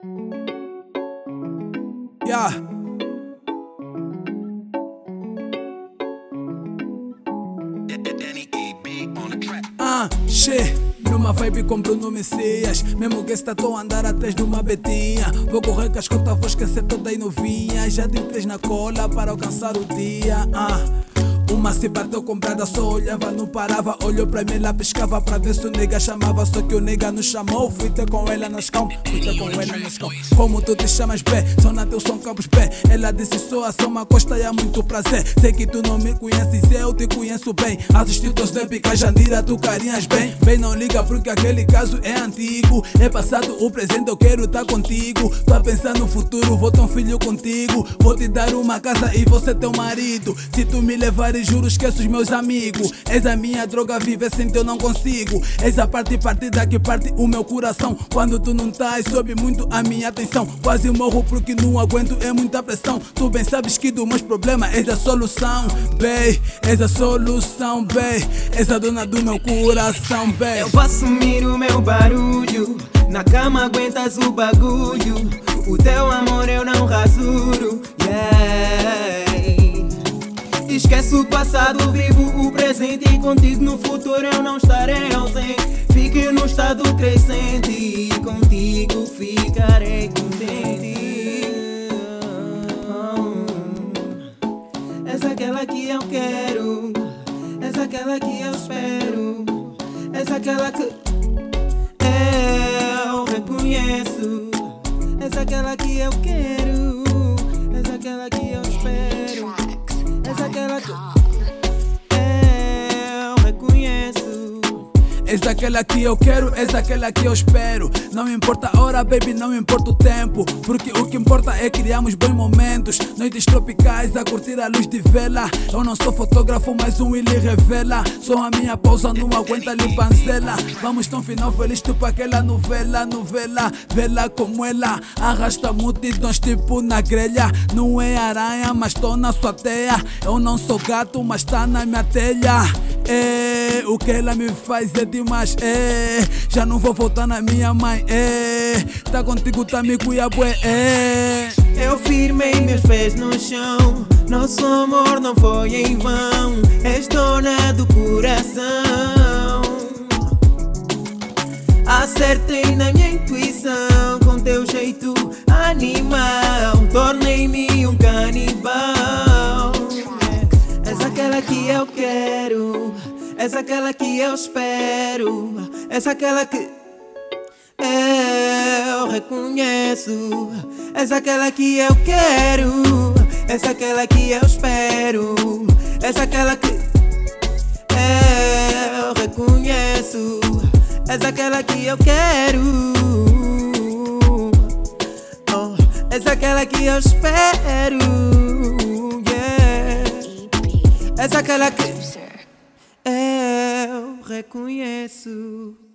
Yeah. Ah, shit. Numa vibe com Bruno Messias Mesmo que está tô a andar atrás de uma betinha Vou correr com as contas, vou esquecer toda aí novinha Já de três na cola para alcançar o dia ah. Uma bateu comprada, só olhava, não parava. Olhou pra mim, ela piscava pra ver se o nega chamava. Só que o nega não chamou, fui ter com ela nas cão Fui ter com ela nas cão Como tu te chamas, B, só na teu som Campos B Ela disse, sou a Soma Costa e há muito prazer. Sei que tu não me conheces, eu te conheço bem. Assisti teus snap, Jandira, tu carinhas bem. Bem, não liga porque aquele caso é antigo. É passado o presente, eu quero tá contigo. Tô a pensar no futuro, vou ter um filho contigo. Vou te dar uma casa e você teu marido. Se tu me levares juro esqueço os meus amigos. És a minha droga, viver sem teu não consigo. És a parte partida que parte o meu coração. Quando tu não estás, sobe muito a minha atenção. Quase morro porque não aguento, é muita pressão. Tu bem sabes que do meus problemas és a solução Bem, és a solução, bem. És a dona do meu coração, bem. Eu vou assumir o meu barulho. Na cama aguentas o bagulho. O teu amor eu não rasuro, yeah Esqueço o passado, vivo o presente. E contigo no futuro eu não estarei ausente. Fique no estado crescente E contigo ficarei contente. És aquela que eu quero. És aquela que eu espero. És aquela que eu reconheço. És aquela que eu quero És aquela És daquela que eu quero, és daquela que eu espero. Não importa a hora, baby, não importa o tempo. Porque o que importa é criarmos bons momentos. Noites tropicais a curtir a luz de vela. Eu não sou fotógrafo, mas um ele revela. Só a minha pausa não aguenta limpanzela. Vamos tão final feliz, tipo aquela novela, novela. Vela como ela arrasta multidões, tipo na grelha. Não é aranha, mas tô na sua teia. Eu não sou gato, mas tá na minha telha. É, o que ela me faz é demais, é. Já não vou voltar na minha mãe, é. Tá contigo, tá me cuiabué, é. Eu firmei meus pés no chão. Nosso amor não foi em vão. És dona do coração. Acertei na minha intuição. Com teu jeito animal, tornei-me um canibal. És aquela que eu espero. És aquela que eu reconheço. És aquela que eu quero. És aquela que eu espero. És aquela que eu reconheço. És aquela que eu quero. Oh, és aquela que eu espero. Yeah. És aquela que reconheço.